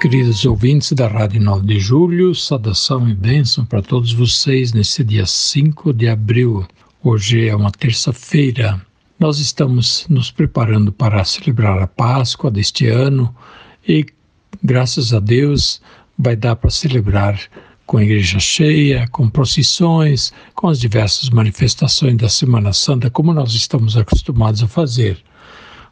Queridos ouvintes da Rádio 9 de Julho, saudação e bênção para todos vocês nesse dia 5 de abril. Hoje é uma terça-feira. Nós estamos nos preparando para celebrar a Páscoa deste ano e, graças a Deus, vai dar para celebrar com a igreja cheia, com procissões, com as diversas manifestações da Semana Santa, como nós estamos acostumados a fazer.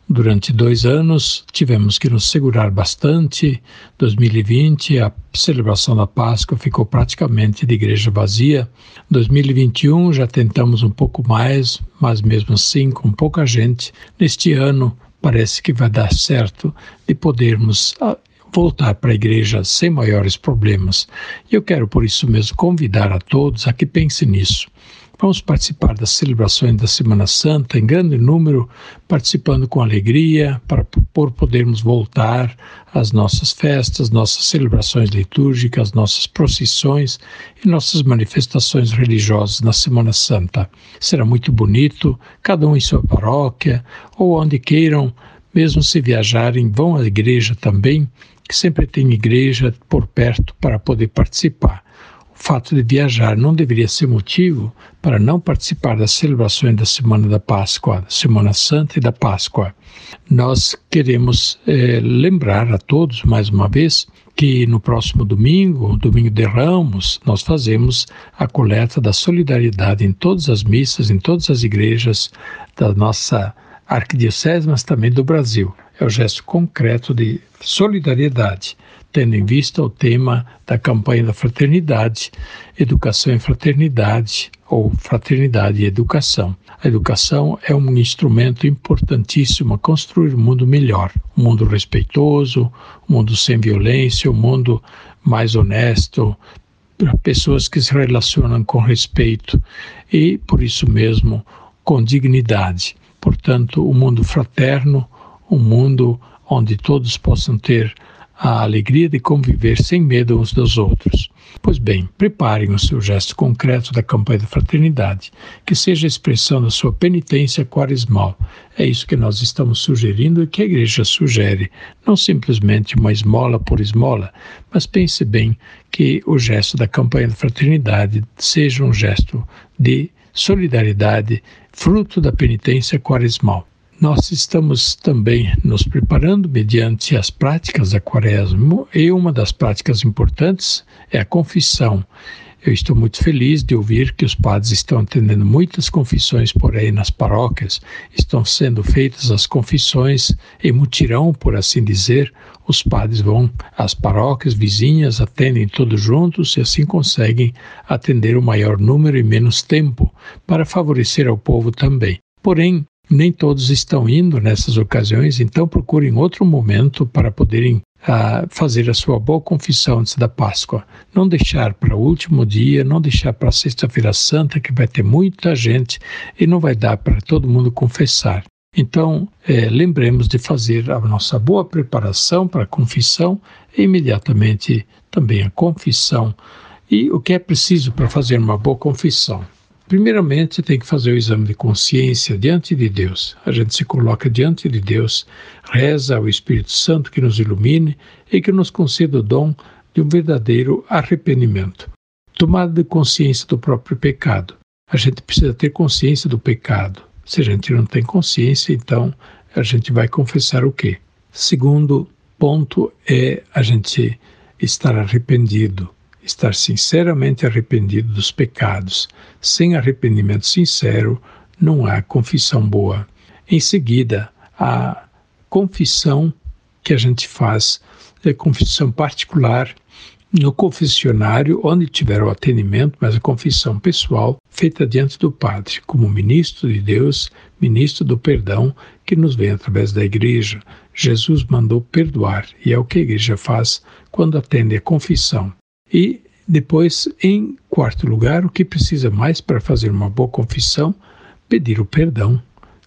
Durante dois anos tivemos que nos segurar bastante. 2020, a celebração da Páscoa ficou praticamente de igreja vazia. 2021 já tentamos um pouco mais, mas mesmo assim com pouca gente. Neste ano parece que vai dar certo de podermos ah, voltar para a igreja sem maiores problemas. E eu quero por isso mesmo convidar a todos a que pensem nisso. Vamos participar das celebrações da Semana Santa em grande número, participando com alegria, para por podermos voltar às nossas festas, nossas celebrações litúrgicas, nossas procissões e nossas manifestações religiosas na Semana Santa. Será muito bonito, cada um em sua paróquia ou onde queiram, mesmo se viajarem, vão à igreja também, que sempre tem igreja por perto para poder participar fato de viajar não deveria ser motivo para não participar das celebrações da Semana da Páscoa, da Semana Santa e da Páscoa. Nós queremos eh, lembrar a todos, mais uma vez, que no próximo domingo, domingo de Ramos, nós fazemos a coleta da solidariedade em todas as missas, em todas as igrejas da nossa arquidiocese, mas também do Brasil. É o gesto concreto de solidariedade tendo em vista o tema da campanha da fraternidade, educação e fraternidade, ou fraternidade e educação. A educação é um instrumento importantíssimo a construir um mundo melhor, um mundo respeitoso, um mundo sem violência, um mundo mais honesto, pessoas que se relacionam com respeito e, por isso mesmo, com dignidade. Portanto, um mundo fraterno, um mundo onde todos possam ter a alegria de conviver sem medo uns dos outros. Pois bem, preparem o seu gesto concreto da campanha da fraternidade, que seja a expressão da sua penitência quaresmal. É isso que nós estamos sugerindo e que a Igreja sugere, não simplesmente uma esmola por esmola, mas pense bem que o gesto da campanha da fraternidade seja um gesto de solidariedade, fruto da penitência quaresmal. Nós estamos também nos preparando mediante as práticas da quaresma e uma das práticas importantes é a confissão. Eu estou muito feliz de ouvir que os padres estão atendendo muitas confissões por aí nas paróquias, estão sendo feitas as confissões em mutirão, por assim dizer. Os padres vão às paróquias vizinhas, atendem todos juntos e assim conseguem atender o maior número em menos tempo, para favorecer ao povo também. Porém, nem todos estão indo nessas ocasiões, então procurem outro momento para poderem uh, fazer a sua boa confissão antes da Páscoa. Não deixar para o último dia, não deixar para a Sexta-feira Santa, que vai ter muita gente e não vai dar para todo mundo confessar. Então, é, lembremos de fazer a nossa boa preparação para a confissão e imediatamente também a confissão. E o que é preciso para fazer uma boa confissão? Primeiramente, tem que fazer o exame de consciência diante de Deus. A gente se coloca diante de Deus, reza ao Espírito Santo que nos ilumine e que nos conceda o dom de um verdadeiro arrependimento. Tomada de consciência do próprio pecado. A gente precisa ter consciência do pecado. Se a gente não tem consciência, então a gente vai confessar o quê? Segundo ponto é a gente estar arrependido estar sinceramente arrependido dos pecados. Sem arrependimento sincero, não há confissão boa. Em seguida, a confissão que a gente faz é confissão particular no confessionário, onde tiver o atendimento, mas a confissão pessoal feita diante do Padre, como ministro de Deus, ministro do perdão, que nos vem através da Igreja. Jesus mandou perdoar, e é o que a Igreja faz quando atende a confissão. E depois, em quarto lugar, o que precisa mais para fazer uma boa confissão? Pedir o perdão.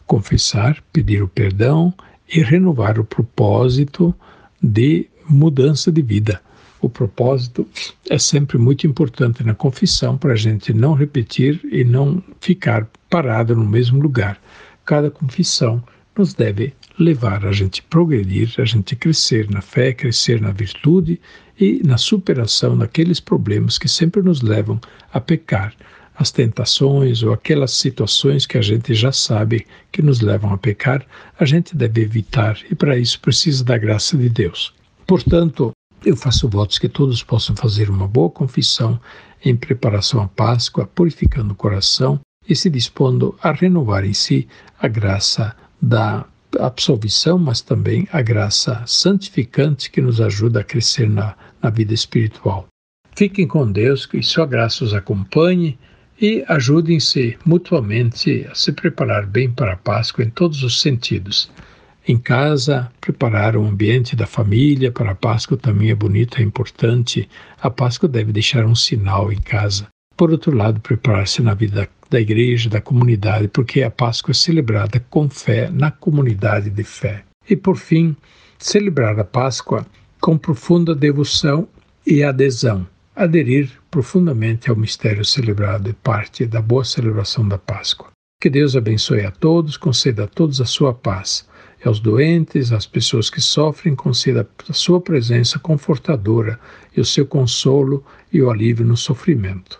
Confessar, pedir o perdão e renovar o propósito de mudança de vida. O propósito é sempre muito importante na confissão para a gente não repetir e não ficar parado no mesmo lugar. Cada confissão nos deve levar a gente progredir, a gente crescer na fé, crescer na virtude e na superação daqueles problemas que sempre nos levam a pecar, as tentações ou aquelas situações que a gente já sabe que nos levam a pecar, a gente deve evitar e para isso precisa da graça de Deus. Portanto, eu faço votos que todos possam fazer uma boa confissão em preparação à Páscoa, purificando o coração e se dispondo a renovar em si a graça da absolvição, mas também a graça santificante que nos ajuda a crescer na, na vida espiritual. Fiquem com Deus, que sua graça os acompanhe e ajudem-se mutuamente a se preparar bem para a Páscoa em todos os sentidos. Em casa, preparar o ambiente da família para a Páscoa também é bonito, é importante. A Páscoa deve deixar um sinal em casa. Por outro lado, preparar-se na vida da igreja, da comunidade, porque a Páscoa é celebrada com fé na comunidade de fé. E por fim, celebrar a Páscoa com profunda devoção e adesão. Aderir profundamente ao mistério celebrado é parte da boa celebração da Páscoa. Que Deus abençoe a todos, conceda a todos a sua paz. E aos doentes, às pessoas que sofrem, conceda a sua presença confortadora e o seu consolo e o alívio no sofrimento.